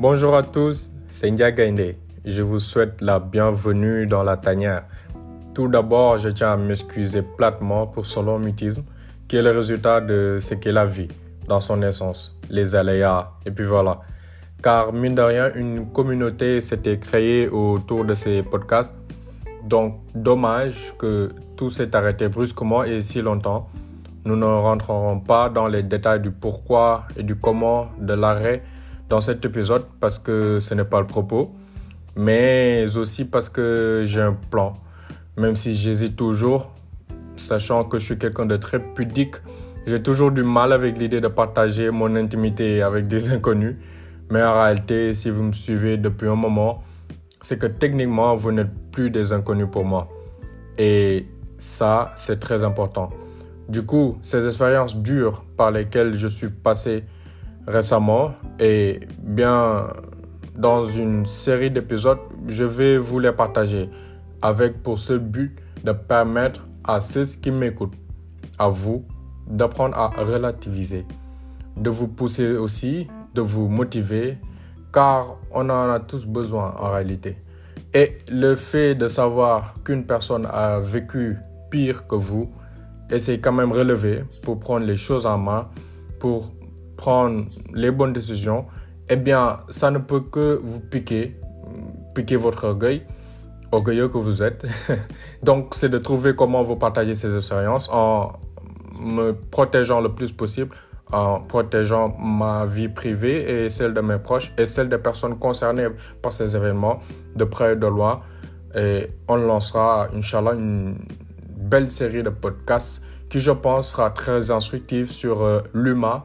Bonjour à tous, c'est India Gainde. Je vous souhaite la bienvenue dans la tanière. Tout d'abord, je tiens à m'excuser platement pour ce long mutisme qui est le résultat de ce qu'est la vie dans son essence, les aléas, et puis voilà. Car mine de rien, une communauté s'était créée autour de ces podcasts. Donc, dommage que tout s'est arrêté brusquement et si longtemps. Nous ne rentrerons pas dans les détails du pourquoi et du comment de l'arrêt dans cet épisode parce que ce n'est pas le propos, mais aussi parce que j'ai un plan. Même si j'hésite toujours, sachant que je suis quelqu'un de très pudique, j'ai toujours du mal avec l'idée de partager mon intimité avec des inconnus. Mais en réalité, si vous me suivez depuis un moment, c'est que techniquement, vous n'êtes plus des inconnus pour moi. Et ça, c'est très important. Du coup, ces expériences dures par lesquelles je suis passé récemment et bien dans une série d'épisodes, je vais vous les partager avec pour seul but de permettre à ceux qui m'écoutent, à vous, d'apprendre à relativiser, de vous pousser aussi, de vous motiver, car on en a tous besoin en réalité. Et le fait de savoir qu'une personne a vécu pire que vous, essayez quand même relever pour prendre les choses en main, pour prendre les bonnes décisions, eh bien, ça ne peut que vous piquer, piquer votre orgueil, orgueilleux que vous êtes. Donc, c'est de trouver comment vous partager ces expériences en me protégeant le plus possible, en protégeant ma vie privée et celle de mes proches et celle des personnes concernées par ces événements de près et de loin. Et on lancera, Inch'Allah, une belle série de podcasts qui, je pense, sera très instructive sur euh, l'humain,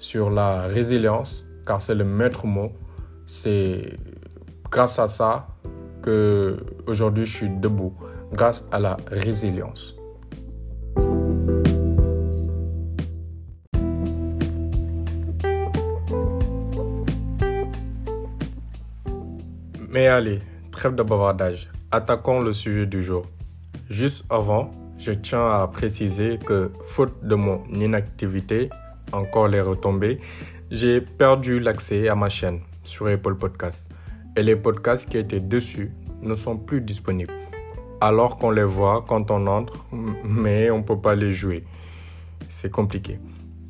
sur la résilience, car c'est le maître mot. C'est grâce à ça que aujourd'hui je suis debout, grâce à la résilience. Mais allez, trêve de bavardage. Attaquons le sujet du jour. Juste avant, je tiens à préciser que, faute de mon inactivité, encore les retombées, j'ai perdu l'accès à ma chaîne sur Apple Podcasts. Et les podcasts qui étaient dessus ne sont plus disponibles. Alors qu'on les voit quand on entre, mais on ne peut pas les jouer. C'est compliqué.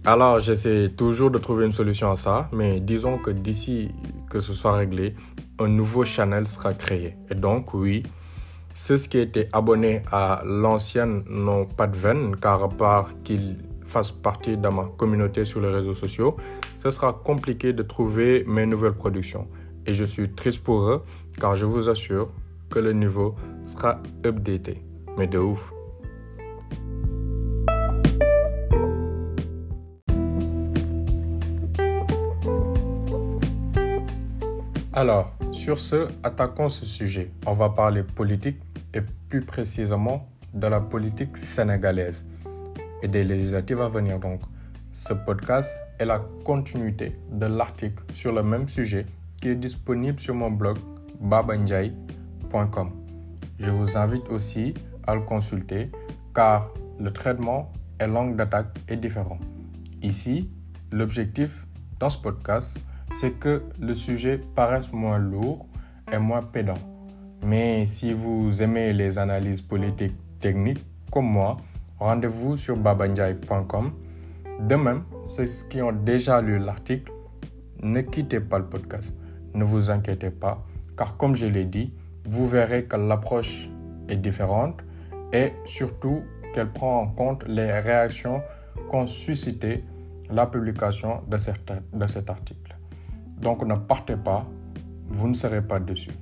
Alors j'essaie toujours de trouver une solution à ça, mais disons que d'ici que ce soit réglé, un nouveau channel sera créé. Et donc oui, ceux qui étaient abonnés à l'ancienne n'ont pas de veine, car à part qu'ils fassent partie de ma communauté sur les réseaux sociaux, ce sera compliqué de trouver mes nouvelles productions. Et je suis triste pour eux, car je vous assure que le niveau sera updaté. Mais de ouf. Alors, sur ce, attaquons ce sujet. On va parler politique et plus précisément de la politique sénégalaise et des législatives à venir donc. Ce podcast est la continuité de l'article sur le même sujet qui est disponible sur mon blog babanjai.com. Je vous invite aussi à le consulter car le traitement et l'angle d'attaque est différent. Ici, l'objectif dans ce podcast, c'est que le sujet paraisse moins lourd et moins pédant. Mais si vous aimez les analyses politiques techniques comme moi, rendez-vous sur babanjai.com. De même, ceux qui ont déjà lu l'article, ne quittez pas le podcast. Ne vous inquiétez pas, car comme je l'ai dit, vous verrez que l'approche est différente et surtout qu'elle prend en compte les réactions qu'ont suscité la publication de, de cet article. Donc ne partez pas, vous ne serez pas dessus.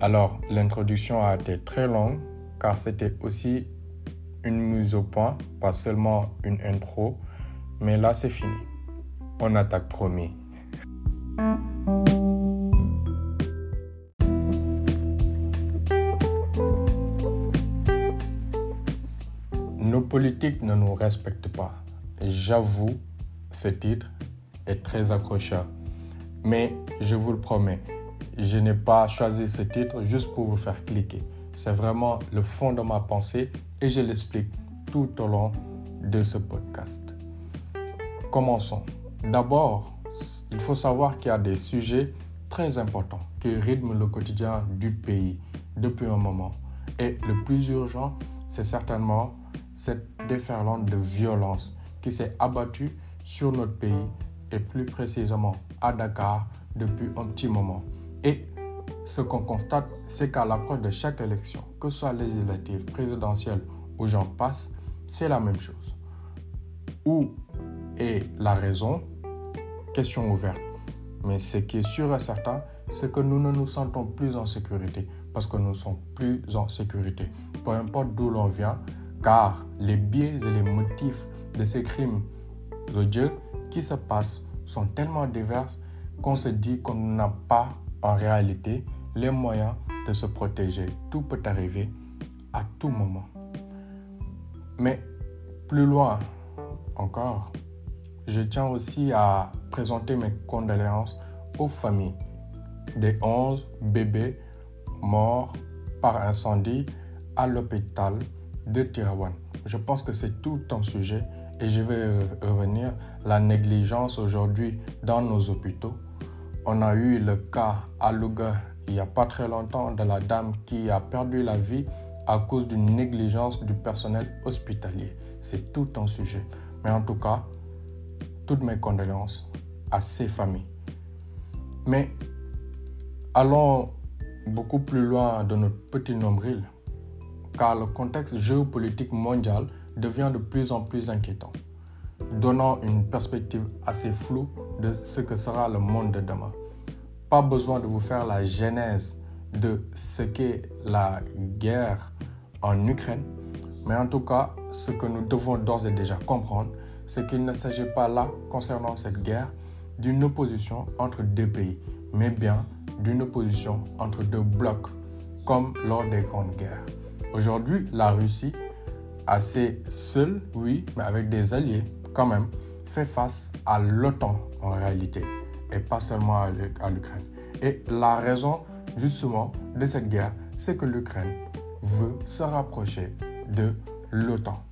Alors, l'introduction a été très longue car c'était aussi une mise au point, pas seulement une intro, mais là c'est fini. On attaque promis. Nos politiques ne nous respectent pas. J'avoue, ce titre est très accrocheur. Mais je vous le promets, je n'ai pas choisi ce titre juste pour vous faire cliquer. C'est vraiment le fond de ma pensée et je l'explique tout au long de ce podcast. Commençons. D'abord, il faut savoir qu'il y a des sujets très importants qui rythment le quotidien du pays depuis un moment. Et le plus urgent, c'est certainement cette déferlante de violence qui s'est abattue sur notre pays et plus précisément à Dakar depuis un petit moment. Ce qu'on constate, c'est qu'à l'approche de chaque élection, que ce soit législative, présidentielle ou j'en passe, c'est la même chose. Où est la raison? Question ouverte. Mais ce qui est sûr et certain, c'est que nous ne nous sentons plus en sécurité parce que nous ne sommes plus en sécurité. Peu importe d'où l'on vient, car les biais et les motifs de ces crimes odieux qui se passent sont tellement divers qu'on se dit qu'on n'a pas en réalité les moyens de se protéger. Tout peut arriver à tout moment. Mais plus loin encore, je tiens aussi à présenter mes condoléances aux familles des 11 bébés morts par incendie à l'hôpital de Tirawan. Je pense que c'est tout un sujet et je vais revenir la négligence aujourd'hui dans nos hôpitaux. On a eu le cas à Louga il n'y a pas très longtemps de la dame qui a perdu la vie à cause d'une négligence du personnel hospitalier. C'est tout un sujet. Mais en tout cas, toutes mes condoléances à ces familles. Mais allons beaucoup plus loin de notre petit nombril, car le contexte géopolitique mondial devient de plus en plus inquiétant, donnant une perspective assez floue de ce que sera le monde de demain. Pas besoin de vous faire la genèse de ce qu'est la guerre en Ukraine, mais en tout cas, ce que nous devons d'ores et déjà comprendre, c'est qu'il ne s'agit pas là, concernant cette guerre, d'une opposition entre deux pays, mais bien d'une opposition entre deux blocs, comme lors des grandes guerres. Aujourd'hui, la Russie, assez seule, oui, mais avec des alliés quand même, fait face à l'OTAN en réalité, et pas seulement à l'Ukraine. Et la raison justement de cette guerre, c'est que l'Ukraine veut se rapprocher de l'OTAN.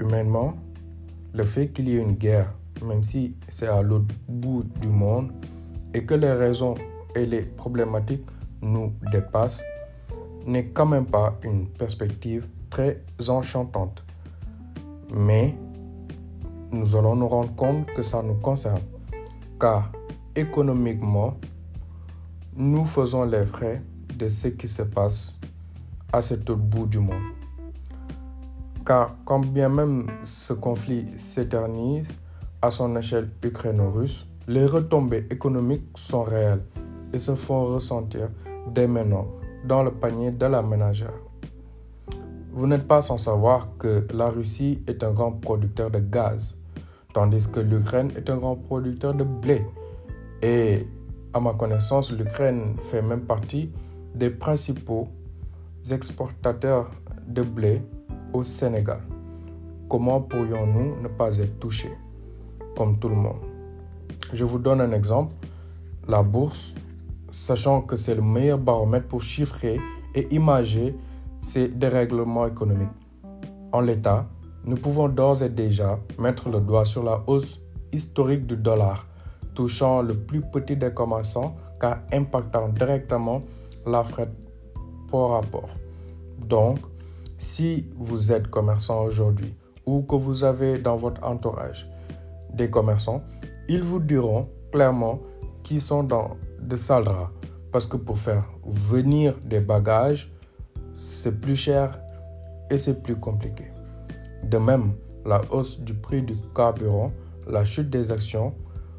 Humainement, le fait qu'il y ait une guerre, même si c'est à l'autre bout du monde, et que les raisons et les problématiques nous dépassent, n'est quand même pas une perspective très enchantante. Mais nous allons nous rendre compte que ça nous concerne, car économiquement, nous faisons les frais de ce qui se passe à cet autre bout du monde. Car quand bien même ce conflit s'éternise à son échelle ukraino-russe, les retombées économiques sont réelles et se font ressentir dès maintenant dans le panier de la ménagère. Vous n'êtes pas sans savoir que la Russie est un grand producteur de gaz, tandis que l'Ukraine est un grand producteur de blé. Et à ma connaissance, l'Ukraine fait même partie des principaux exportateurs de blé au Sénégal. Comment pourrions-nous ne pas être touchés comme tout le monde? Je vous donne un exemple. La bourse, sachant que c'est le meilleur baromètre pour chiffrer et imager ces dérèglements économiques. En l'état, nous pouvons d'ores et déjà mettre le doigt sur la hausse historique du dollar, touchant le plus petit des commerçants car impactant directement la fret par rapport. Donc, si vous êtes commerçant aujourd'hui ou que vous avez dans votre entourage des commerçants, ils vous diront clairement qu'ils sont dans de sales draps. Parce que pour faire venir des bagages, c'est plus cher et c'est plus compliqué. De même, la hausse du prix du carburant, la chute des actions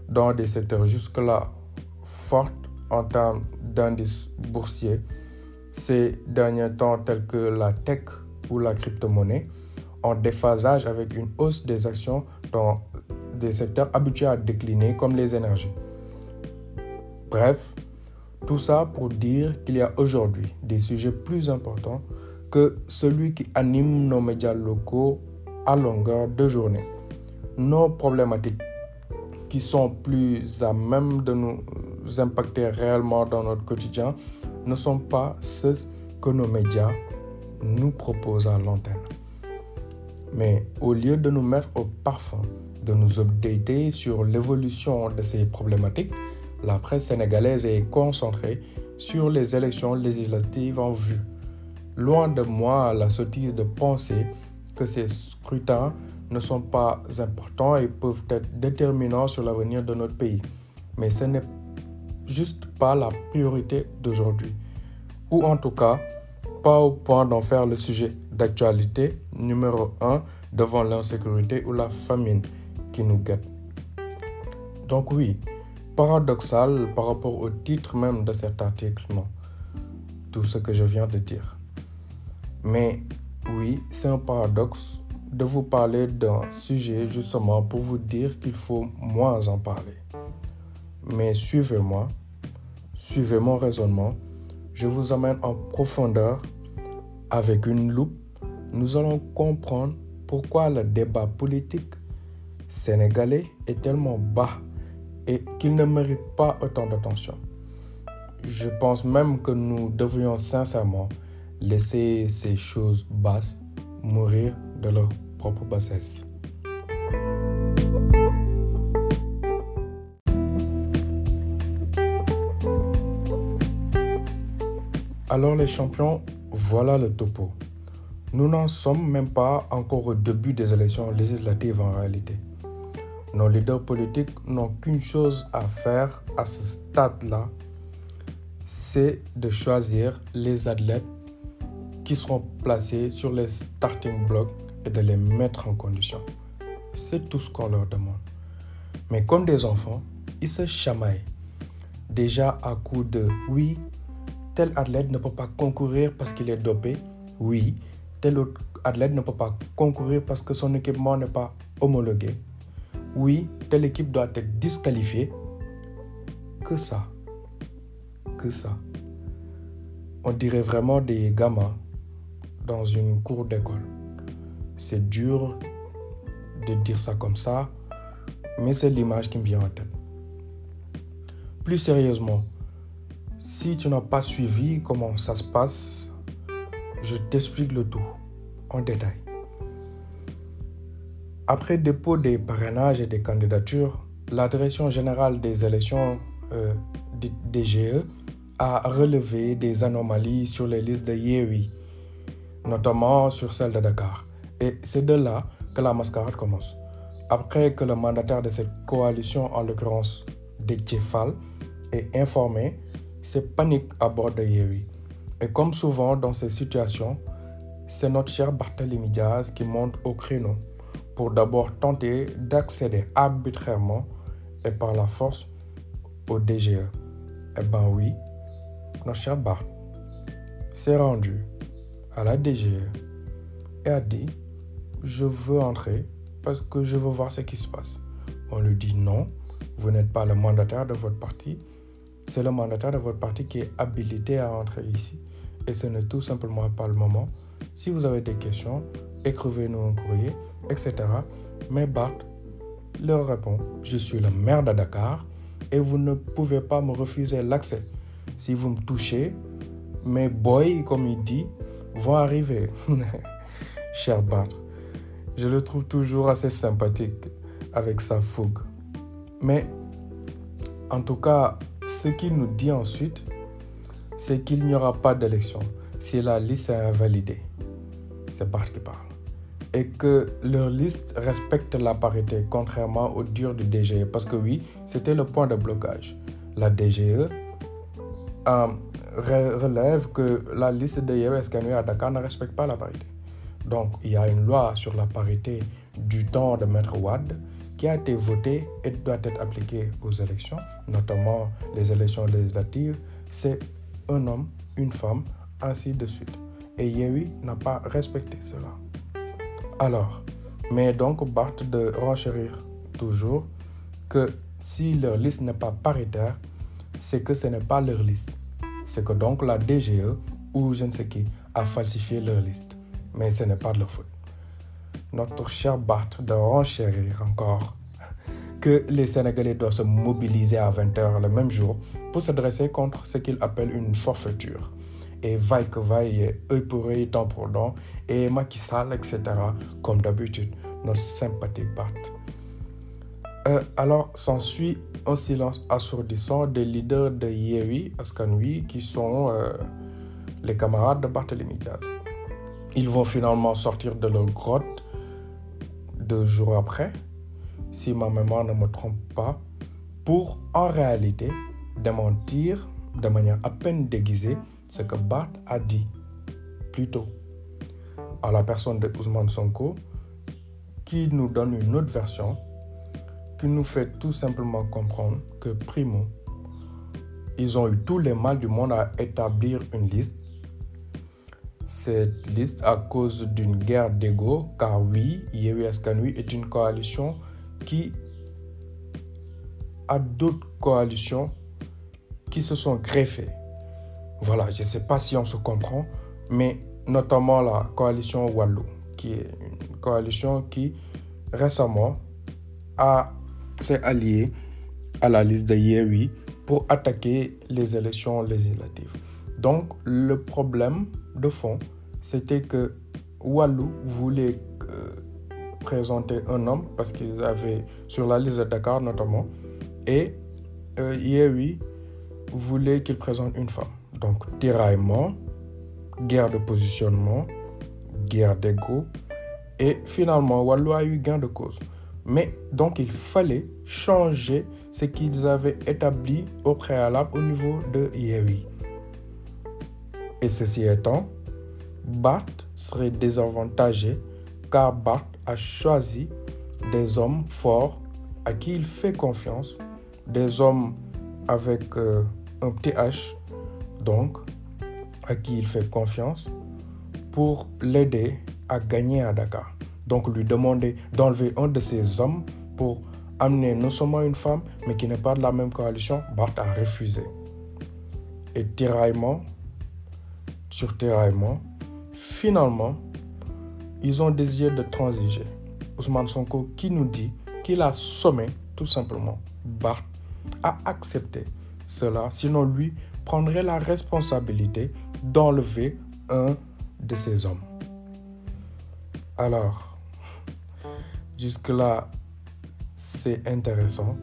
dans des secteurs jusque-là fortes en termes d'indices boursiers ces derniers temps tels que la tech ou la crypto-monnaie en déphasage avec une hausse des actions dans des secteurs habitués à décliner comme les énergies. Bref, tout ça pour dire qu'il y a aujourd'hui des sujets plus importants que celui qui anime nos médias locaux à longueur de journée. Nos problématiques qui sont plus à même de nous impacter réellement dans notre quotidien ne sont pas ceux que nos médias nous proposent à l'antenne. Mais au lieu de nous mettre au parfum, de nous updater sur l'évolution de ces problématiques, la presse sénégalaise est concentrée sur les élections législatives en vue. Loin de moi la sottise de penser que ces scrutins ne sont pas importants et peuvent être déterminants sur l'avenir de notre pays. Mais ce n'est juste pas la priorité d'aujourd'hui. Ou en tout cas, pas au point d'en faire le sujet d'actualité numéro un devant l'insécurité ou la famine qui nous guette. Donc oui, paradoxal par rapport au titre même de cet article. Tout ce que je viens de dire. Mais oui, c'est un paradoxe de vous parler d'un sujet justement pour vous dire qu'il faut moins en parler. Mais suivez-moi, suivez mon raisonnement, je vous amène en profondeur avec une loupe. Nous allons comprendre pourquoi le débat politique sénégalais est tellement bas et qu'il ne mérite pas autant d'attention. Je pense même que nous devrions sincèrement laisser ces choses basses mourir de leur propre bassesse. Alors les champions, voilà le topo. Nous n'en sommes même pas encore au début des élections législatives en réalité. Nos leaders politiques n'ont qu'une chose à faire à ce stade-là, c'est de choisir les athlètes qui seront placés sur les starting blocks et de les mettre en condition. C'est tout ce qu'on leur demande. Mais comme des enfants, ils se chamaillent. Déjà à coup de oui, tel athlète ne peut pas concourir parce qu'il est dopé. Oui, tel autre athlète ne peut pas concourir parce que son équipement n'est pas homologué. Oui, telle équipe doit être disqualifiée. Que ça? Que ça? On dirait vraiment des gamins dans une cour d'école. C'est dur de dire ça comme ça, mais c'est l'image qui me vient en tête. Plus sérieusement, si tu n'as pas suivi comment ça se passe, je t'explique le tout en détail. Après dépôt des parrainages et des candidatures, la Direction générale des élections euh, DGE a relevé des anomalies sur les listes de Yewi notamment sur celle de Dakar. Et c'est de là que la mascarade commence. Après que le mandataire de cette coalition, en l'occurrence Fall, est informé, c'est panique à bord de Yewi. Et comme souvent dans ces situations, c'est notre cher Barthélémy Diaz qui monte au créneau pour d'abord tenter d'accéder arbitrairement et par la force au DGE. Eh ben oui, notre cher Bart s'est rendu à la DGE et a dit Je veux entrer parce que je veux voir ce qui se passe. On lui dit Non, vous n'êtes pas le mandataire de votre parti. C'est le mandataire de votre parti qui est habilité à entrer ici. Et ce n'est tout simplement pas le moment. Si vous avez des questions, écrivez-nous un courrier, etc. Mais Bart leur répond Je suis le maire de Dakar et vous ne pouvez pas me refuser l'accès. Si vous me touchez, mes boys, comme il dit, vont arriver. Cher Bart, je le trouve toujours assez sympathique avec sa fougue. Mais en tout cas, ce qu'il nous dit ensuite, c'est qu'il n'y aura pas d'élection si la liste est invalidée. C'est Bart qui parle. Et que leur liste respecte la parité, contrairement au dur du DGE. Parce que oui, c'était le point de blocage. La DGE a relève que la liste de Yewes à Dakar ne respecte pas la parité. Donc, il y a une loi sur la parité du temps de Maître Wad qui a été votée et doit être appliquée aux élections, notamment les élections législatives. C'est un homme, une femme, ainsi de suite. Et Yewi n'a pas respecté cela. Alors, mais donc Bart de renchérir toujours que si leur liste n'est pas paritaire, c'est que ce n'est pas leur liste c'est que donc la DGE ou je ne sais qui a falsifié leur liste. Mais ce n'est pas de leur faute. Notre cher Bart de renchérir encore que les Sénégalais doivent se mobiliser à 20h le même jour pour se dresser contre ce qu'il appelle une forfaiture. Et vaille que vaille, œil pour œil, dent pour dent, et Macky Sall, etc. Comme d'habitude, notre sympathique Bart. Euh, alors, s'ensuit un silence assourdissant des leaders de Yewi, Askanui, qui sont euh, les camarades de Barthélémy Diaz. Ils vont finalement sortir de leur grotte deux jours après, si ma mémoire ne me trompe pas, pour en réalité démentir de manière à peine déguisée que Bart a dit plus tôt à la personne de Ousmane Sonko qui nous donne une autre version qui nous fait tout simplement comprendre que primo, ils ont eu tous les mal du monde à établir une liste. Cette liste à cause d'une guerre d'ego, car oui, Yewi Askanui est une coalition qui a d'autres coalitions qui se sont greffées. Voilà, je ne sais pas si on se comprend, mais notamment la coalition Wallou, qui est une coalition qui récemment s'est allié à la liste de Yewi pour attaquer les élections législatives. Donc le problème de fond, c'était que Wallou voulait euh, présenter un homme parce qu'ils avaient sur la liste de Dakar notamment et euh, Yewi voulait qu'il présente une femme. Donc tiraillement, guerre de positionnement, guerre d'ego et finalement Wallou a eu gain de cause. Mais donc il fallait changer ce qu'ils avaient établi au préalable au niveau de Yewi. Et ceci étant, Bart serait désavantagé car Bart a choisi des hommes forts à qui il fait confiance, des hommes avec euh, un petit H, donc à qui il fait confiance, pour l'aider à gagner à Dakar donc lui demander d'enlever un de ses hommes pour amener non seulement une femme, mais qui n'est pas de la même coalition, Bart a refusé. Et tiraillement, sur tiraillement, finalement, ils ont désiré de transiger. Ousmane Sonko qui nous dit qu'il a sommé tout simplement Bart à accepter cela, sinon lui prendrait la responsabilité d'enlever un de ses hommes. Alors, Jusque-là, c'est intéressant,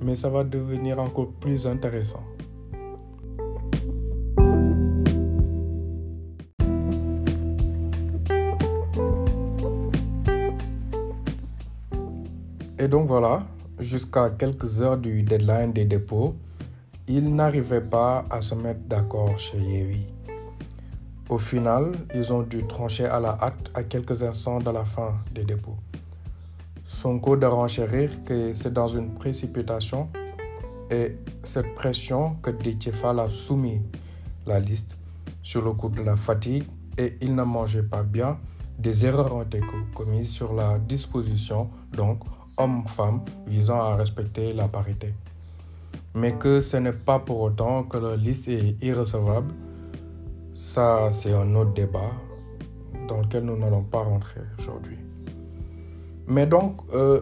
mais ça va devenir encore plus intéressant. Et donc voilà, jusqu'à quelques heures du deadline des dépôts, ils n'arrivaient pas à se mettre d'accord chez Yewi. Au final, ils ont dû trancher à la hâte à quelques instants de la fin des dépôts. Son code de renchérir que c'est dans une précipitation et cette pression que Détiefal a soumis la liste sur le coup de la fatigue et il ne mangeait pas bien. Des erreurs ont été commises sur la disposition, donc homme-femme, visant à respecter la parité. Mais que ce n'est pas pour autant que la liste est irrecevable, ça c'est un autre débat dans lequel nous n'allons pas rentrer aujourd'hui. Mais donc, euh,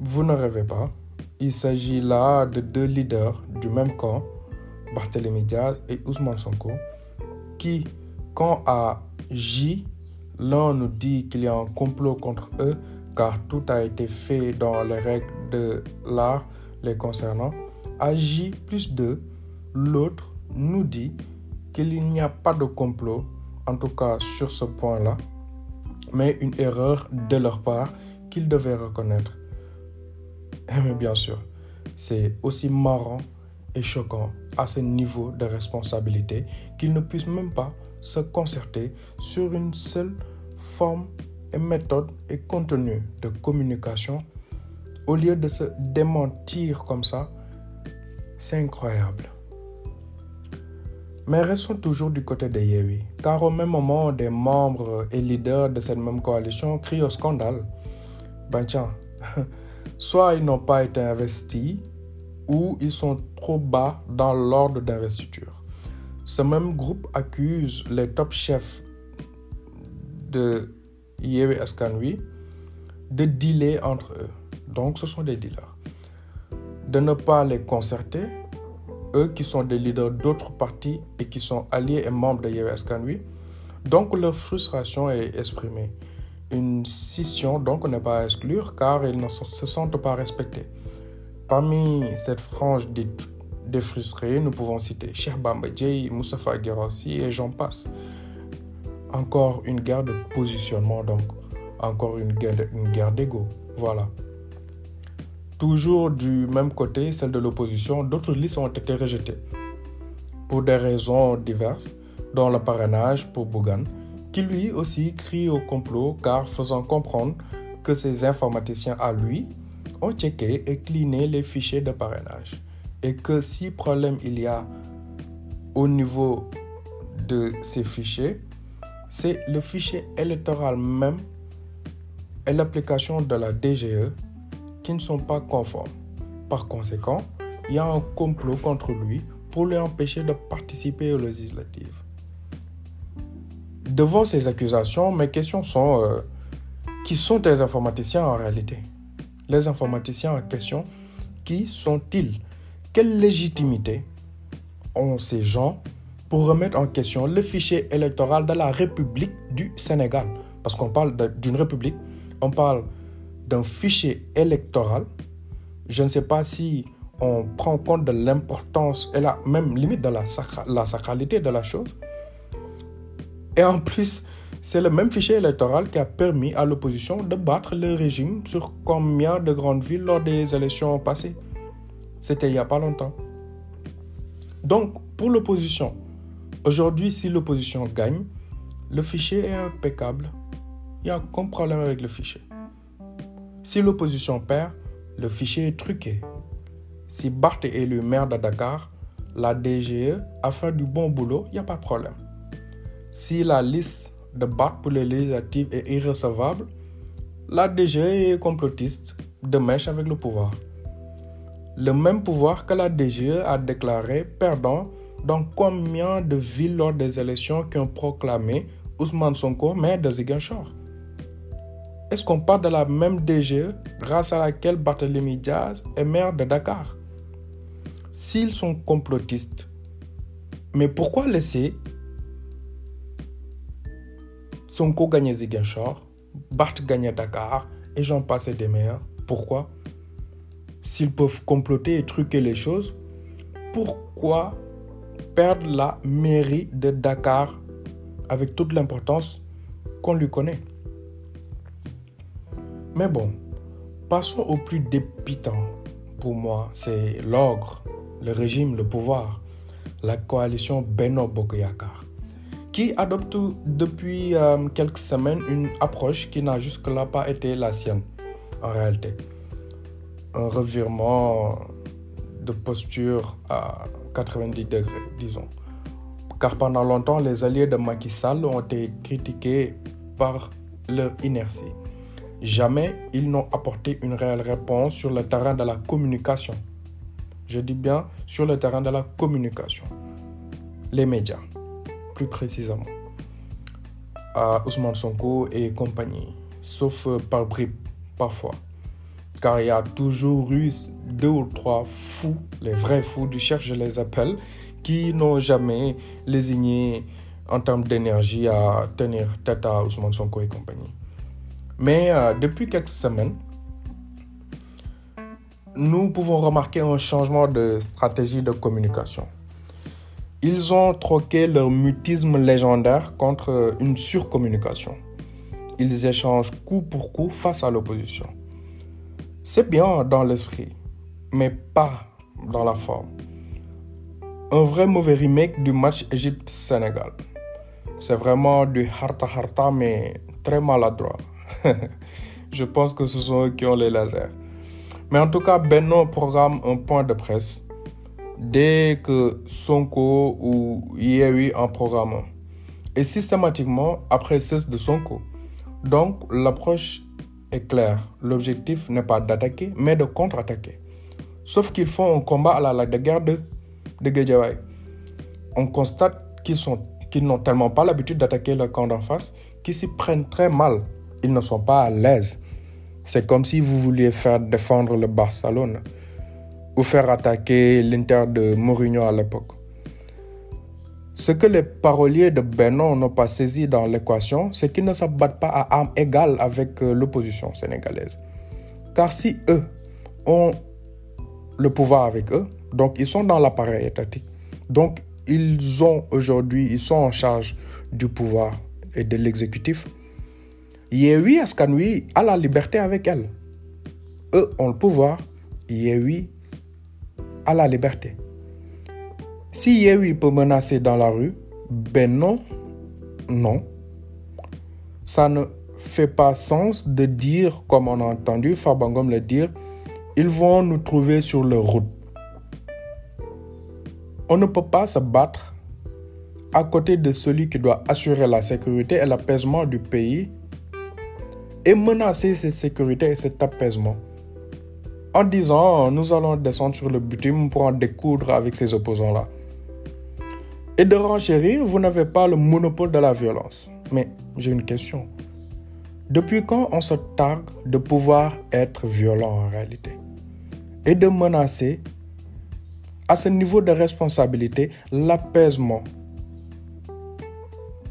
vous ne rêvez pas. Il s'agit là de deux leaders du même camp, Barthélémy Diaz et Ousmane Sonko, qui, quand à J, l'un nous dit qu'il y a un complot contre eux, car tout a été fait dans les règles de l'art les concernant, à J plus 2, l'autre nous dit qu'il n'y a pas de complot, en tout cas sur ce point-là, mais une erreur de leur part qu'ils devaient reconnaître. Mais bien sûr, c'est aussi marrant et choquant à ce niveau de responsabilité qu'ils ne puissent même pas se concerter sur une seule forme et méthode et contenu de communication au lieu de se démentir comme ça. C'est incroyable. Mais restons toujours du côté de Yewi, car au même moment, des membres et leaders de cette même coalition crient au scandale. Ben tiens, soit ils n'ont pas été investis, ou ils sont trop bas dans l'ordre d'investiture. Ce même groupe accuse les top chefs de Yewi Eskanui de dealer entre eux. Donc ce sont des dealers. De ne pas les concerter eux qui sont des leaders d'autres partis et qui sont alliés et membres de Yewe Donc leur frustration est exprimée. Une scission donc n'est pas à exclure car ils ne se sentent pas respectés. Parmi cette frange des, frustrés, nous pouvons citer Cheikh Bamba Moustapha Guérassi et j'en passe. Encore une guerre de positionnement donc, encore une guerre, une guerre d'ego. Voilà. Toujours du même côté, celle de l'opposition, d'autres listes ont été rejetées pour des raisons diverses, dont le parrainage pour Bougan, qui lui aussi crie au complot car faisant comprendre que ses informaticiens à lui ont checké et cliné les fichiers de parrainage et que si problème il y a au niveau de ces fichiers, c'est le fichier électoral même et l'application de la DGE qui ne sont pas conformes. Par conséquent, il y a un complot contre lui pour lui empêcher de participer aux législatives. Devant ces accusations, mes questions sont euh, qui sont les informaticiens en réalité? Les informaticiens en question, qui sont-ils? Quelle légitimité ont ces gens pour remettre en question le fichier électoral de la République du Sénégal? Parce qu'on parle d'une république, on parle d'un fichier électoral, je ne sais pas si on prend compte de l'importance et la même limite de la, sacralité de la chose. Et en plus, c'est le même fichier électoral qui a permis à l'opposition de battre le régime sur combien de grandes villes lors des élections passées. C'était il n'y a pas longtemps. Donc, pour l'opposition, aujourd'hui, si l'opposition gagne, le fichier est impeccable. Il n'y a aucun problème avec le fichier. Si l'opposition perd, le fichier est truqué. Si Barthes est élu maire de Dakar, la DGE a fait du bon boulot, il n'y a pas de problème. Si la liste de Barthes pour les législatives est irrecevable, la DGE est complotiste, de mèche avec le pouvoir. Le même pouvoir que la DGE a déclaré perdant dans combien de villes lors des élections qui ont proclamé Ousmane Sonko maire de Ziguinchor est-ce qu'on parle de la même DGE grâce à laquelle Barthélemy Diaz est maire de Dakar? S'ils sont complotistes, mais pourquoi laisser Sonko gagner Ziguinchor, Barth gagner Dakar et j'en passe des meilleurs Pourquoi? S'ils peuvent comploter et truquer les choses, pourquoi perdre la mairie de Dakar avec toute l'importance qu'on lui connaît? Mais bon, passons au plus dépitant. Pour moi, c'est l'ogre, le régime, le pouvoir, la coalition Beno Bokoyakar, qui adopte depuis euh, quelques semaines une approche qui n'a jusque-là pas été la sienne, en réalité. Un revirement de posture à 90 degrés, disons. Car pendant longtemps, les alliés de Macky Sall ont été critiqués par leur inertie. Jamais ils n'ont apporté une réelle réponse sur le terrain de la communication. Je dis bien sur le terrain de la communication. Les médias, plus précisément. À Ousmane Sonko et compagnie, sauf par bribes parfois. Car il y a toujours eu deux ou trois fous, les vrais fous du chef, je les appelle, qui n'ont jamais lésigné en termes d'énergie à tenir tête à Ousmane Sonko et compagnie. Mais euh, depuis quelques semaines, nous pouvons remarquer un changement de stratégie de communication. Ils ont troqué leur mutisme légendaire contre une surcommunication. Ils échangent coup pour coup face à l'opposition. C'est bien dans l'esprit, mais pas dans la forme. Un vrai mauvais remake du match Égypte-Sénégal. C'est vraiment du harta harta, mais très maladroit. Je pense que ce sont eux qui ont les lasers. Mais en tout cas, Benno programme un point de presse dès que Sonko ou Yewi en programme Et systématiquement après cesse de Sonko. Donc l'approche est claire. L'objectif n'est pas d'attaquer, mais de contre-attaquer. Sauf qu'ils font un combat à la, de guerre de, de On constate qu'ils qu'ils n'ont tellement pas l'habitude d'attaquer le camp d'en face qu'ils s'y prennent très mal ils ne sont pas à l'aise. C'est comme si vous vouliez faire défendre le Barcelone. ou faire attaquer l'Inter de Mourinho à l'époque. Ce que les paroliers de Benon n'ont pas saisi dans l'équation, c'est qu'ils ne se battent pas à armes égales avec euh, l'opposition sénégalaise. Car si eux ont le pouvoir avec eux, donc ils sont dans l'appareil étatique. Donc ils ont aujourd'hui, ils sont en charge du pouvoir et de l'exécutif. Yehui Askanui a la liberté avec elle. Eux ont le pouvoir, Yehui a la liberté. Si Yehui peut menacer dans la rue, ben non, non. Ça ne fait pas sens de dire, comme on a entendu Fabangom le dire, ils vont nous trouver sur leur route. On ne peut pas se battre à côté de celui qui doit assurer la sécurité et l'apaisement du pays et menacer cette sécurité et cet apaisement en disant nous allons descendre sur le bitume pour en découdre avec ces opposants-là. Et de renchérir, vous n'avez pas le monopole de la violence. Mais j'ai une question. Depuis quand on se targue de pouvoir être violent en réalité? Et de menacer à ce niveau de responsabilité l'apaisement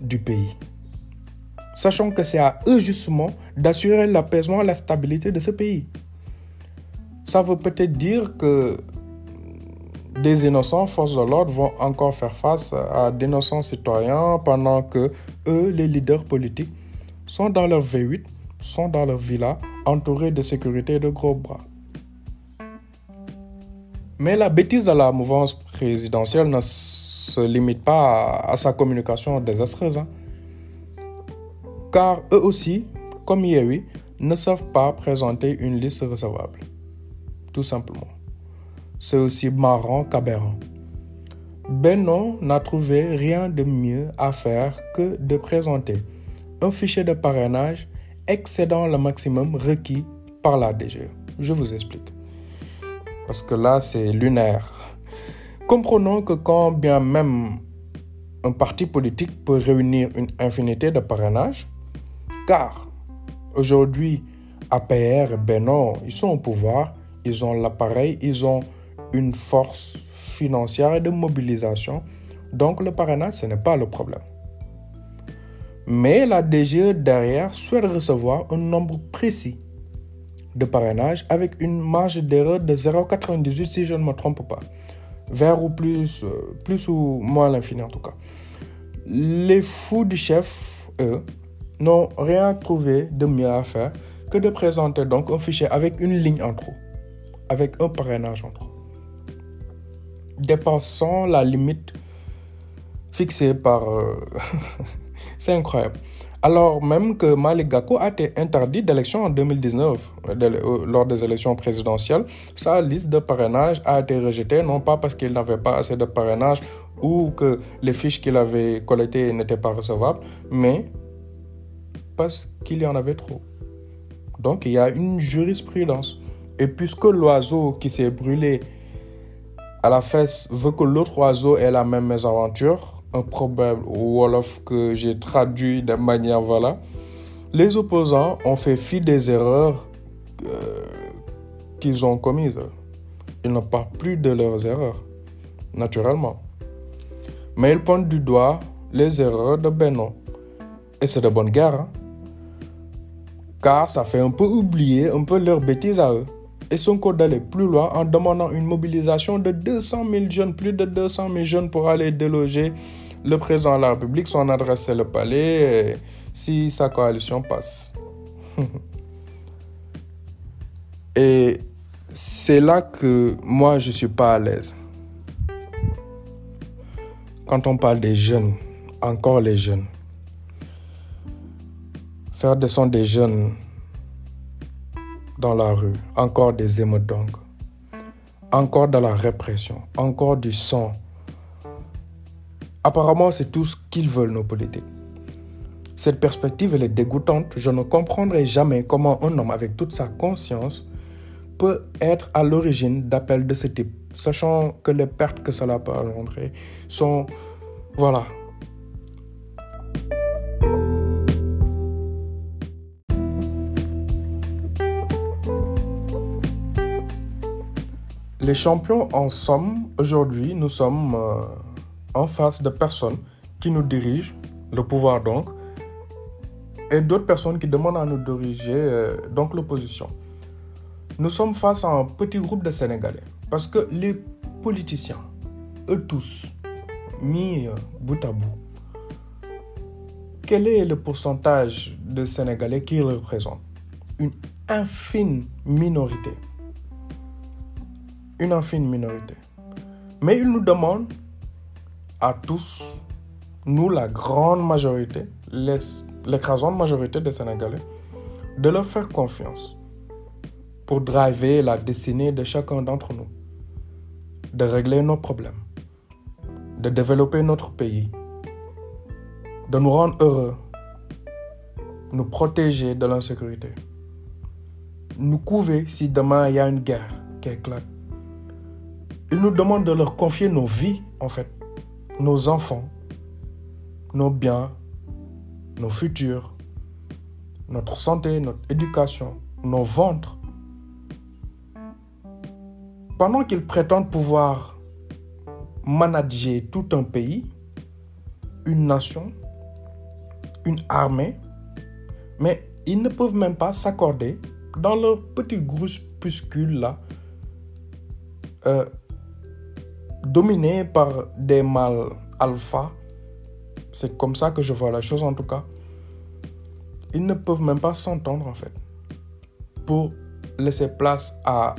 du pays Sachant que c'est à eux justement d'assurer l'apaisement et la stabilité de ce pays. Ça veut peut-être dire que des innocents forces de l'ordre vont encore faire face à d'innocents citoyens pendant que eux, les leaders politiques, sont dans leur V8, sont dans leur villa, entourés de sécurité et de gros bras. Mais la bêtise de la mouvance présidentielle ne se limite pas à, sa communication désastreuse. Hein. Car eux aussi, comme Yehui, ne savent pas présenter une liste recevable. Tout simplement c'est aussi marrant qu'aberrant. Benon n'a trouvé rien de mieux à faire que de présenter un fichier de parrainage excédant le maximum requis par la DGE. Je vous explique. Parce que là, c'est lunaire. Comprenons que quand bien même un parti politique peut réunir une infinité de parrainages, car aujourd'hui, APR et Benon, ils sont au pouvoir, ils ont l'appareil, ils ont une force financière et de mobilisation. Donc le parrainage, ce n'est pas le problème. Mais la DGE derrière souhaite recevoir un nombre précis de parrainage avec une marge d'erreur de 0,98 si je ne me trompe pas. Vers ou plus, euh, plus ou moins l'infini en tout cas. Les fous du chef, eux, n'ont rien trouvé de mieux à faire que de présenter donc un fichier avec une ligne en trop, avec un parrainage en trop dépassant la limite fixée par... Euh, c'est incroyable. Alors même que Malik Gako a été interdit d'élection en 2019, euh, lors des élections présidentielles, sa liste de parrainage a été rejetée, non pas parce qu'il n'avait pas assez de parrainage ou que les fiches qu'il avait collectées n'étaient pas recevables, mais parce qu'il y en avait trop. Donc il y a une jurisprudence. Et puisque l'oiseau qui s'est brûlé à la fesse veut que l'autre oiseau ait la même mésaventure, un problème Wolof que j'ai traduit de manière voilà. Les opposants ont fait fi des erreurs euh, qu'ils ont commises. Ils n'ont pas plus de leurs erreurs, naturellement. Mais ils pointent du doigt les erreurs de Benoît. Et c'est de bonne guerre. Hein. Car ça fait un peu oublier un peu leurs bêtises à eux et son code d'aller plus loin en demandant une mobilisation de 200 000 jeunes, plus de 200 000 jeunes pour aller déloger le président de la République. Son adresse est le palais si sa coalition passe. et c'est là que moi je suis pas à l'aise. Quand on parle des jeunes, encore les jeunes, faire descendre des jeunes dans la rue, encore des émeutes encore de la répression, encore du sang. Apparemment, c'est tout ce qu'ils veulent, nos politiques. Cette perspective, elle est dégoûtante. Je ne comprendrai jamais comment un homme avec toute sa conscience peut être à l'origine d'appels de ce type, sachant que les pertes que cela peut engendrer sont, voilà, Les champions, en somme, aujourd'hui, nous sommes euh, en face de personnes qui nous dirigent, le pouvoir donc, et d'autres personnes qui demandent à nous diriger, euh, donc l'opposition. Nous sommes face à un petit groupe de Sénégalais, parce que les politiciens, eux tous, mis euh, bout à bout, quel est le pourcentage de Sénégalais qu'ils représentent? Une infime minorité. Une infime minorité. Mais ils nous demandent à tous, nous la grande majorité, l'écrasante majorité des Sénégalais, de leur faire confiance pour driver la destinée de chacun d'entre nous, de régler nos problèmes, de développer notre pays, de nous rendre heureux, nous protéger de l'insécurité, nous couver si demain il y a une guerre qui éclate. Ils nous demandent de leur confier nos vies, en fait, nos enfants, nos biens, nos futurs, notre santé, notre éducation, nos ventres. Pendant qu'ils prétendent pouvoir manager tout un pays, une nation, une armée, mais ils ne peuvent même pas s'accorder dans leur petit groupuscule là, euh, dominé par des mâles alpha. C'est comme ça que je vois la chose en tout cas. Ils ne peuvent même pas s'entendre en fait pour laisser place à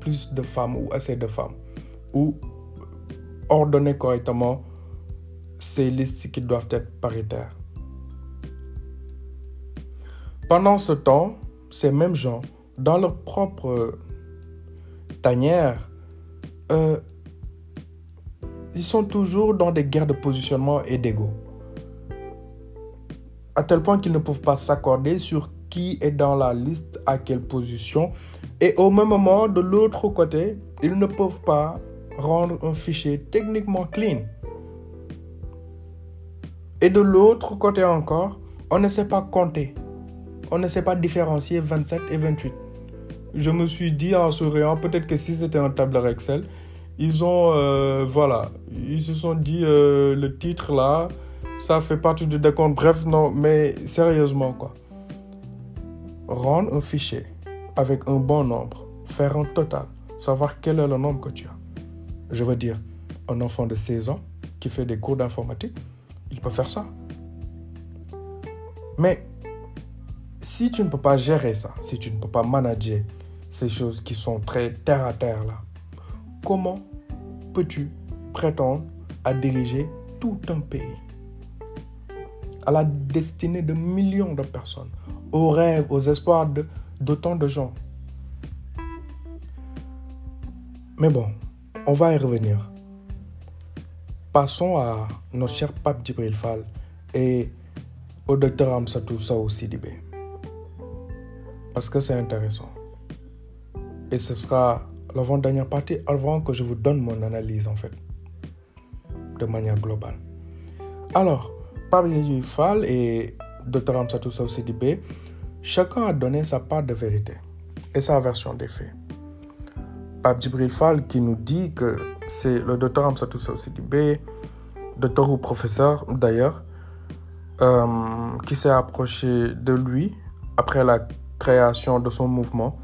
plus de femmes ou assez de femmes ou ordonner correctement ces listes qui doivent être paritaires. Pendant ce temps, ces mêmes gens, dans leur propre tanière, euh, ils sont toujours dans des guerres de positionnement et d'ego. À tel point qu'ils ne peuvent pas s'accorder sur qui est dans la liste, à quelle position. Et au même moment, de l'autre côté, ils ne peuvent pas rendre un fichier techniquement clean. Et de l'autre côté encore, on ne sait pas compter on ne sait pas différencier 27 et 28. Je me suis dit en souriant, peut-être que si c'était un tableur Excel, ils ont, euh, voilà, ils se sont dit euh, le titre là, ça fait partie du décompte. Bref, non, mais sérieusement quoi. Rendre un fichier avec un bon nombre, faire un total, savoir quel est le nombre que tu as. Je veux dire, un enfant de 16 ans qui fait des cours d'informatique, il peut faire ça. Mais si tu ne peux pas gérer ça, si tu ne peux pas manager ces choses qui sont très terre à terre là, comment peux-tu prétendre à diriger tout un pays à la destinée de millions de personnes, aux rêves, aux espoirs d'autant de, gens? Mais bon, on va y revenir. Passons à notre cher pape Djibril Fall et au docteur Amsatou Sao Sidibé parce que c'est intéressant. Et ce sera l'avant-dernière partie avant que je vous donne mon analyse en fait, de manière globale. Alors, Pape Fall et Dr Amsatou Sidibé, chacun a donné sa part de vérité et sa version des faits. Pape Djibril Fall qui nous dit que c'est le docteur Amsatou Sidibé, docteur ou professeur d'ailleurs, euh, qui s'est approché de lui après la création de son mouvement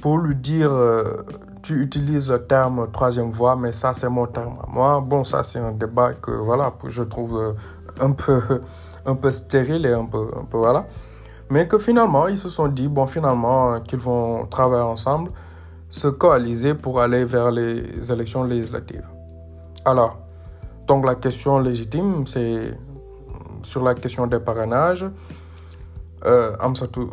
pour lui dire euh, tu utilises le terme troisième voie, mais ça c'est mon terme moi. Bon, ça c'est un débat que voilà, je trouve euh, un peu, un peu stérile et un peu, un peu voilà. Mais que finalement, ils se sont dit, bon, finalement, euh, qu'ils vont travailler ensemble, se coaliser pour aller vers les élections législatives. Alors, donc la question légitime, c'est sur la question des parrainages euh, Amsatou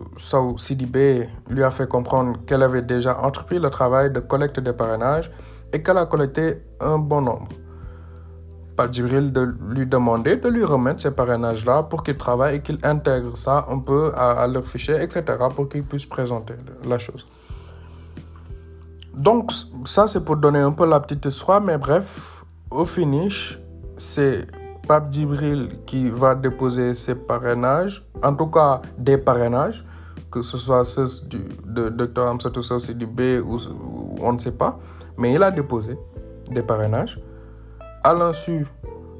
Sidibé lui a fait comprendre qu'elle avait déjà entrepris le travail de collecte des parrainages et qu'elle a collecté un bon nombre. Pas Djibril de lui demander de lui remettre ces parrainages-là pour qu'il travaille et qu'il intègre ça un peu à, leur fichier, etc., pour qu'il puisse présenter la chose. Donc, ça, c'est pour donner un peu la petite histoire, mais bref, au finish, c'est Pape Djibril qui va déposer ses parrainages, en tout cas des parrainages, que ce soit ceux du, de Dr Amsatou B ou, on ne sait pas, mais il a déposé des parrainages à l'insu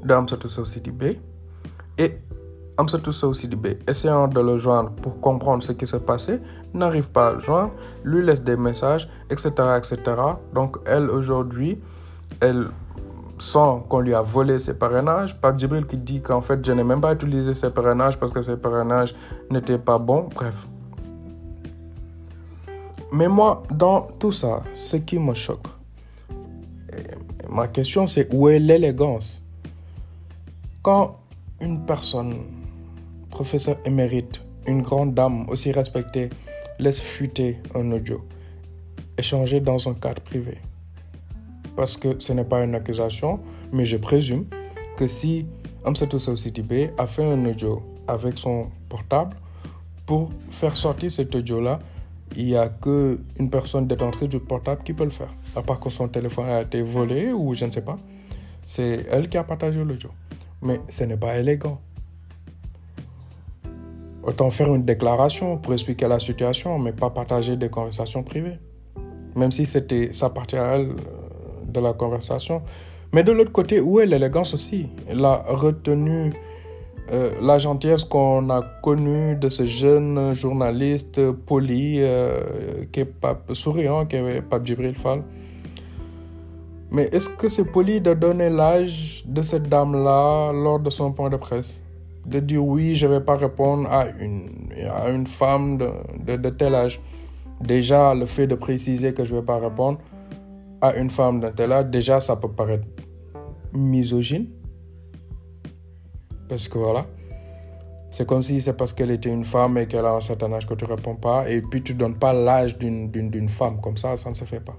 d'Amsatou Sidibé et Amsatou Sidibé, essayant de le joindre pour comprendre ce qui se passait, n'arrive pas à le joindre, lui laisse des messages, etc. etc. Donc elle, aujourd'hui, elle sent qu'on lui a volé ses parrainages. Pape Djibril qui dit qu'en fait, je n'ai même pas utilisé ses parrainages parce que ses parrainages n'étaient pas bons. Bref. Mais moi, dans tout ça, ce qui me choque, ma question c'est où est l'élégance? Quand une personne, professeur émérite, une grande dame aussi respectée, laisse fuiter un audio, échangé dans un cadre privé, parce que ce n'est pas une accusation, mais je présume que si Amsatou B a fait un audio avec son portable, pour faire sortir cet audio-là, il n'y a qu'une personne détentrice du portable qui peut le faire. À part que son téléphone a été volé ou je ne sais pas. C'est elle qui a partagé l'audio. Mais ce n'est pas élégant. Autant faire une déclaration pour expliquer la situation, mais pas partager des conversations privées. Même si c'était, ça appartient à elle de la conversation. Mais de l'autre côté, où est l'élégance aussi? La retenue, euh, la gentillesse qu'on a connue de ce jeune journaliste poli, euh, qui est pas souriant, qui est Pape Djibril Fall. Mais est-ce que c'est poli de donner l'âge de cette dame-là lors de son point de presse? De dire oui, je ne vais pas répondre à une, à une femme de, de, de tel âge. Déjà, le fait de préciser que je ne vais pas répondre, à une femme d'un tel âge, déjà ça peut paraître misogyne. Parce que voilà, c'est comme si c'est parce qu'elle était une femme et qu'elle a un certain âge que tu ne réponds pas. Et puis tu ne donnes pas l'âge d'une femme. Comme ça, ça ne se fait pas.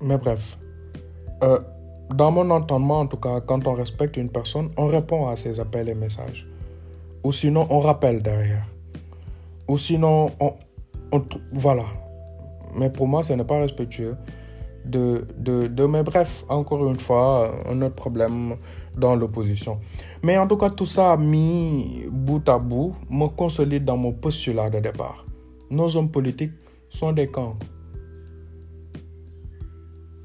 Mais bref. Euh, dans mon entendement, en tout cas, quand on respecte une personne, on répond à ses appels et messages. Ou sinon, on rappelle derrière. Ou sinon, on, on voilà, mais pour moi, ce n'est pas respectueux. De, de, de, mais bref, encore une fois, un autre problème dans l'opposition. Mais en tout cas, tout ça mis bout à bout me consolide dans mon postulat de départ. Nos hommes politiques sont des camps.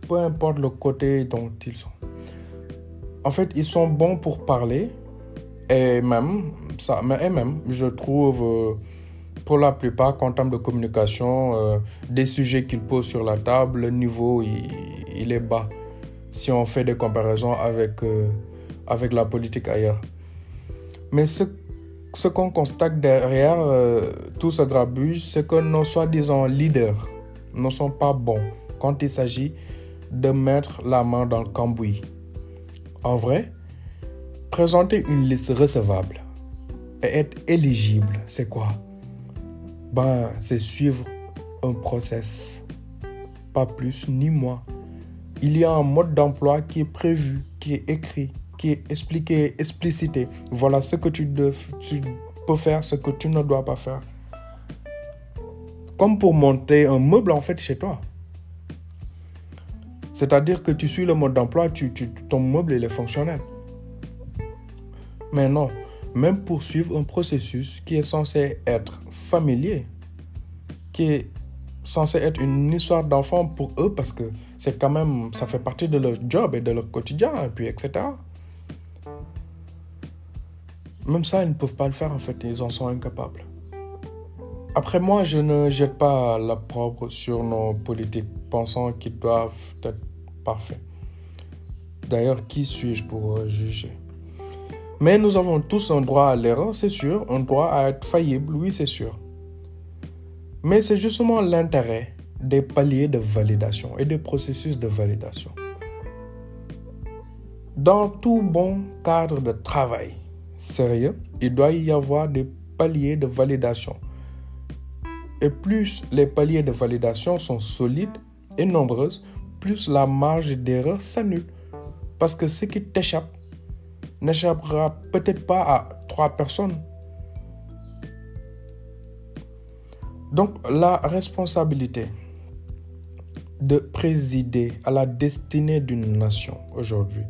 Peu importe le côté dont ils sont. En fait, ils sont bons pour parler. Et même, ça, mais et même, je trouve... Euh, pour la plupart, en termes de communication, euh, des sujets qu'ils posent sur la table, le niveau, il, est bas si on fait des comparaisons avec, euh, avec la politique ailleurs. Mais ce, ce qu'on constate derrière euh, tout ce grabuge, c'est que nos soi-disant leaders ne sont pas bons quand il s'agit de mettre la main dans le cambouis. En vrai, présenter une liste recevable et être éligible, c'est quoi? Ben, c'est suivre un process. Pas plus ni moins. Il y a un mode d'emploi qui est prévu, qui est écrit, qui est expliqué, explicité. Voilà ce que tu, tu peux faire, ce que tu ne dois pas faire. Comme pour monter un meuble en fait chez toi. C'est-à-dire que tu suis le mode d'emploi, tu, ton meuble il est fonctionnel. Mais non, même poursuivre un processus qui est censé être familier, qui est censé être une histoire d'enfant pour eux parce que c'est quand même, ça fait partie de leur job et de leur quotidien, puis etc. Même ça, ils ne peuvent pas le faire en fait, ils en sont incapables. Après moi, je ne jette pas la propre sur nos politiques, pensant qu'ils doivent être parfaits. D'ailleurs, qui suis-je pour juger? Mais nous avons tous un droit à l'erreur, c'est sûr, un droit à être faillible, oui, c'est sûr. Mais c'est justement l'intérêt des paliers de validation et des processus de validation. Dans tout bon cadre de travail sérieux, il doit y avoir des paliers de validation. Et plus les paliers de validation sont solides et nombreuses, plus la marge d'erreur s'annule. Parce que ce qui t'échappe n'échappera peut-être pas à trois personnes. Donc la responsabilité de présider à la destinée d'une nation aujourd'hui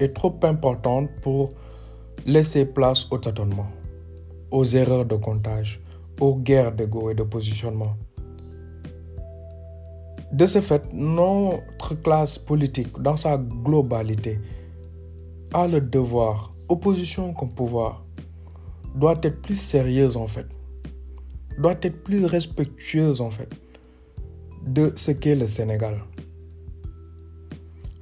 est trop importante pour laisser place au tâtonnement, aux erreurs de comptage, aux guerres d'ego et de positionnement. De ce fait, notre classe politique, dans sa globalité, a le devoir, opposition comme pouvoir, doit être plus sérieuse en fait, doit être plus respectueuse en fait de ce qu'est le Sénégal.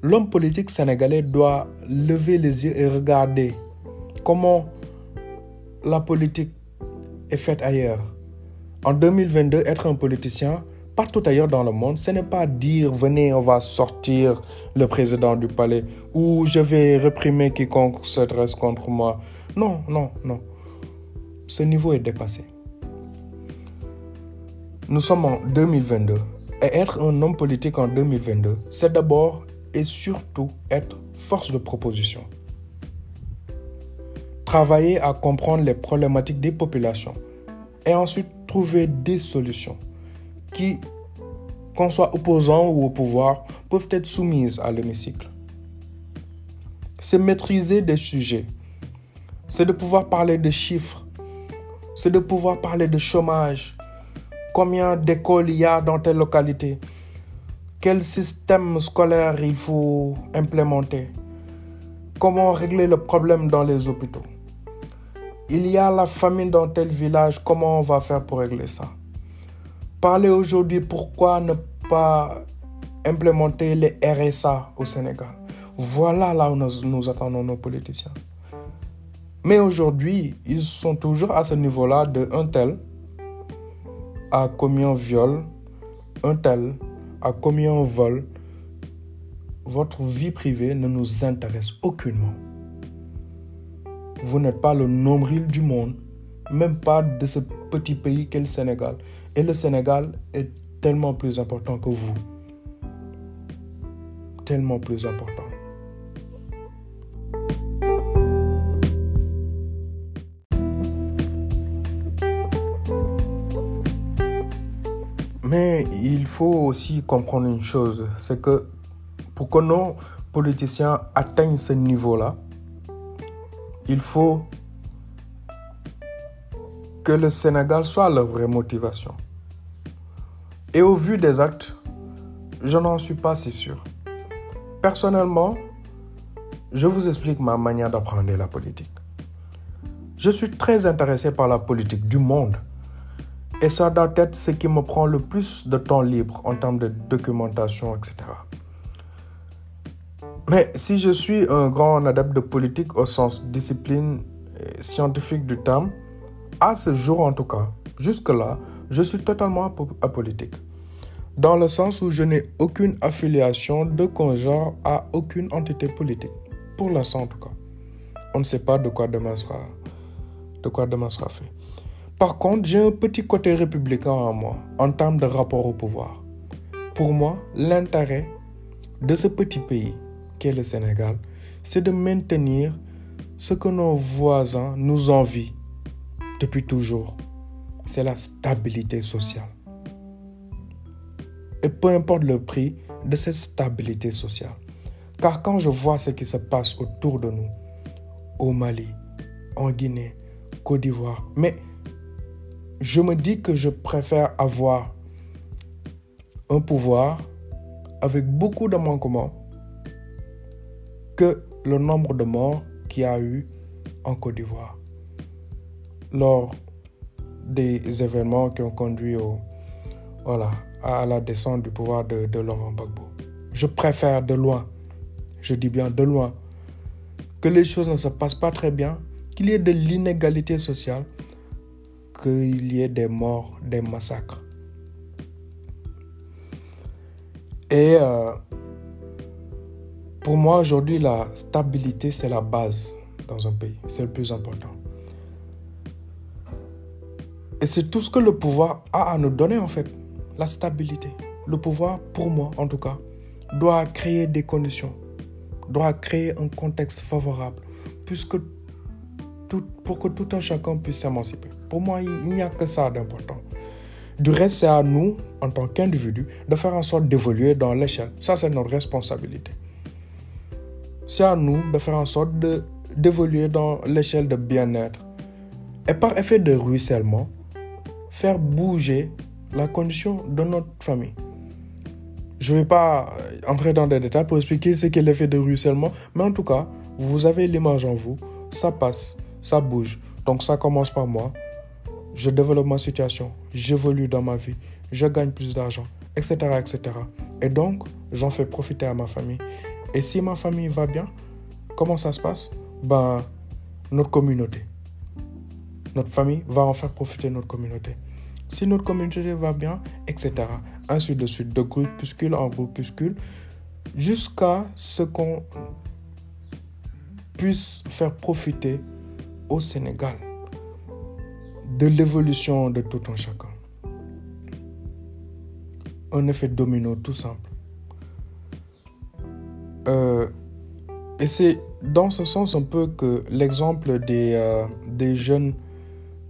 L'homme politique sénégalais doit lever les yeux et regarder comment la politique est faite ailleurs. En 2022, être un politicien, partout ailleurs dans le monde, ce n'est pas dire venez, on va sortir le président du palais ou je vais réprimer quiconque s'adresse contre moi. Non, non, non. Ce niveau est dépassé. Nous sommes en 2022 et être un homme politique en 2022, c'est d'abord et surtout être force de proposition. Travailler à comprendre les problématiques des populations et ensuite trouver des solutions qui, qu'on soit opposant ou au pouvoir, peuvent être soumises à l'hémicycle. C'est maîtriser des sujets, c'est de pouvoir parler de chiffres, c'est de pouvoir parler de chômage, combien d'écoles il y a dans telle localité, quel système scolaire il faut implémenter, comment régler le problème dans les hôpitaux? Il y a la famine dans tel village, comment on va faire pour régler ça? Parler aujourd'hui pourquoi ne pas implémenter les RSA au Sénégal? Voilà là où nous, attendons nos politiciens. Mais aujourd'hui, ils sont toujours à ce niveau-là de un tel a commis un viol, un tel a commis un vol. Votre vie privée ne nous intéresse aucunement. Vous n'êtes pas le nombril du monde, même pas de ce petit pays qu'est le Sénégal. Et le Sénégal est tellement plus important que vous. Tellement plus important. Mais il faut aussi comprendre une chose, c'est que pour que nos politiciens atteignent ce niveau-là, il faut que le Sénégal soit leur vraie motivation. Et au vu des actes, je n'en suis pas si sûr. Personnellement, je vous explique ma manière d'apprendre la politique. Je suis très intéressé par la politique du monde. Et ça doit être ce qui me prend le plus de temps libre en termes de documentation, etc. Mais si je suis un grand adepte de politique au sens discipline scientifique du terme, à ce jour en tout cas, jusque-là, je suis totalement apolitique. Dans le sens où je n'ai aucune affiliation de conjoint à aucune entité politique. Pour l'instant en tout cas. On ne sait pas de quoi demain sera, de quoi demain sera fait. Par contre, j'ai un petit côté républicain en moi en termes de rapport au pouvoir. Pour moi, l'intérêt de ce petit pays le Sénégal, c'est de maintenir ce que nos voisins nous envient depuis toujours. C'est la stabilité sociale. Et peu importe le prix de cette stabilité sociale. Car quand je vois ce qui se passe autour de nous, au Mali, en Guinée, Côte d'Ivoire, mais je me dis que je préfère avoir un pouvoir avec beaucoup de manquements que le nombre de morts qu'il y a eu en Côte d'Ivoire lors des événements qui ont conduit à la descente du pouvoir de, de Laurent Gbagbo. Je préfère de loin, je dis bien de loin, que les choses ne se passent pas très bien, qu'il y ait de l'inégalité sociale, qu'il y ait des morts, des massacres. Et euh, pour moi, aujourd'hui, la stabilité, c'est la base dans un pays. C'est le plus important. Et c'est tout ce que le pouvoir a à nous donner, en fait. La stabilité. Le pouvoir, pour moi, en tout cas, doit créer des conditions, doit créer un contexte favorable, puisque pour que tout un chacun puisse s'émanciper. Pour moi, il n'y a que ça d'important. Du reste, c'est à nous, en tant qu'individus, de faire en sorte d'évoluer dans l'échelle. Ça, c'est notre responsabilité c'est à nous de faire en sorte d'évoluer dans l'échelle de bien-être. Et par effet de ruissellement, faire bouger la condition de notre famille. Je ne vais pas entrer dans des détails pour expliquer ce qu'est l'effet de ruissellement, mais en tout cas, vous avez l'image en vous, ça passe, ça bouge. Donc ça commence par moi. Je développe ma situation, j'évolue dans ma vie, je gagne plus d'argent, etc., etc. Et donc, j'en fais profiter à ma famille. Et si ma famille va bien, comment ça se passe? Ben, notre communauté. Notre famille va en faire profiter notre communauté. Si notre communauté va bien, etc. Ainsi de suite, de groupuscule en groupuscule, jusqu'à ce qu'on puisse faire profiter au Sénégal de l'évolution de tout un chacun. Un effet domino tout simple. Euh, et c'est dans ce sens un peu que l'exemple des, euh, des jeunes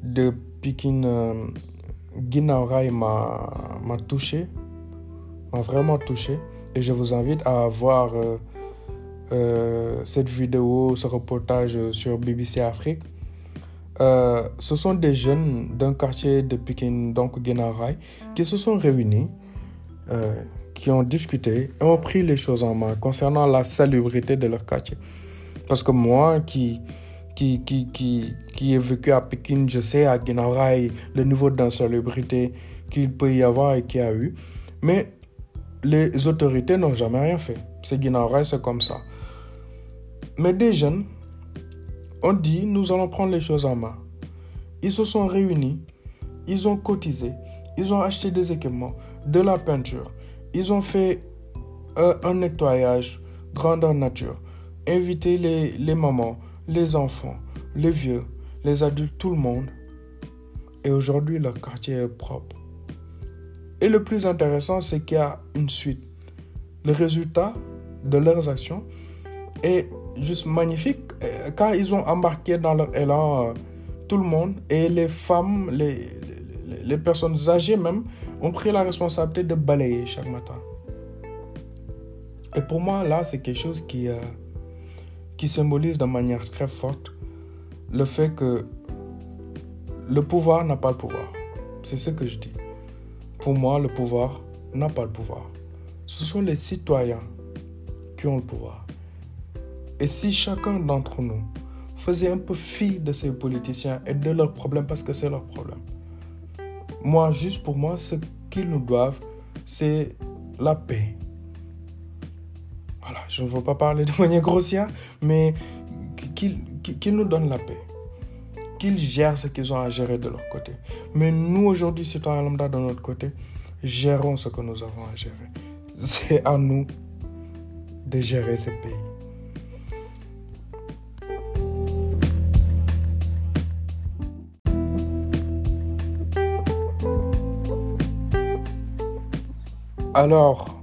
de Pikin euh, m'a touché, m'a vraiment touché. Et je vous invite à voir euh, euh, cette vidéo, ce reportage sur BBC Afrique. ce sont des jeunes d'un quartier de Pikin, donc Guinaray, qui se sont réunis qui ont discuté et ont pris les choses en main concernant la salubrité de leur quartier. Parce que moi, qui, qui, qui, qui, qui ai vécu à Pékin, je sais à Guinaray le niveau d'insalubrité qu'il peut y avoir et qu'il y a eu. Mais les autorités n'ont jamais rien fait. C'est Guinaray, c'est comme ça. Mais des jeunes ont dit, nous allons prendre les choses en main. Ils se sont réunis, ils ont cotisé, ils ont acheté des équipements, de la peinture, ils ont fait euh, un nettoyage grandeur nature. Invité les, les mamans, les enfants, les vieux, les adultes, tout le monde. Et aujourd'hui, leur quartier est propre. Et le plus intéressant, c'est qu'il y a une suite. Le résultat de leurs actions est juste magnifique euh, car ils ont embarqué dans leur élan euh, tout le monde et les femmes, les, les personnes âgées même, ont pris la responsabilité de balayer chaque matin. Et pour moi, là, c'est quelque chose qui, euh, symbolise de manière très forte le fait que le pouvoir n'a pas le pouvoir. C'est ce que je dis. Pour moi, le pouvoir n'a pas le pouvoir. Ce sont les citoyens qui ont le pouvoir. Et si chacun d'entre nous faisait un peu fi de ces politiciens et de leurs problèmes, parce que c'est leur problème, moi, juste pour moi, ce qu'ils nous doivent, c'est la paix. Voilà, je ne veux pas parler de manière grossière, mais qu'ils nous donnent la paix. Qu'ils gèrent ce qu'ils ont à gérer de leur côté. Mais nous, aujourd'hui, citoyens lambda de notre côté, gérons ce que nous avons à gérer. C'est à nous de gérer ce pays. Alors,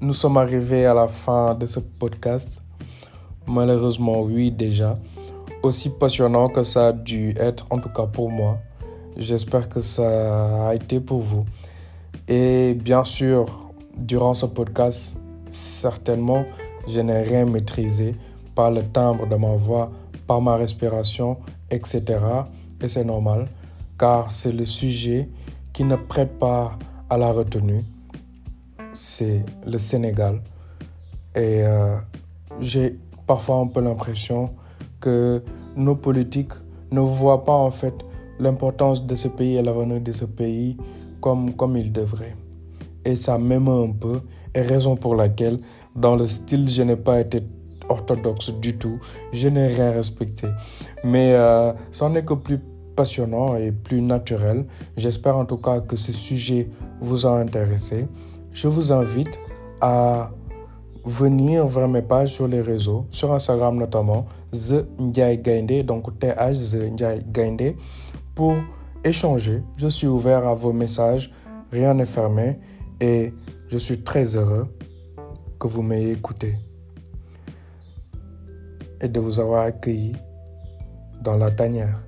nous sommes arrivés à la fin de ce podcast. Malheureusement, oui, déjà. Aussi passionnant que ça a dû être, en tout cas pour moi. J'espère que ça a été pour vous. Et bien sûr, durant ce podcast, certainement, je n'ai rien maîtrisé par le timbre de ma voix, par ma respiration, etc. Et c'est normal, car c'est le sujet qui ne prête pas à la retenue c'est le Sénégal. Et euh, j'ai parfois un peu l'impression que nos politiques ne voient pas en fait l'importance de ce pays et l'avenir de ce pays comme, comme ils devraient. Et ça m'aime un peu, et raison pour laquelle, dans le style, je n'ai pas été orthodoxe du tout, je n'ai rien respecté. Mais euh, c'en est que plus passionnant et plus naturel. J'espère en tout cas que ce sujet vous a intéressé je vous invite à venir vers mes pages sur les réseaux, sur Instagram notamment, The Ndiaye Gainde, donc TH The Ndiaye Gainde, pour échanger. Je suis ouvert à vos messages, rien n'est fermé et je suis très heureux que vous m'ayez écouté et de vous avoir accueilli dans la tanière.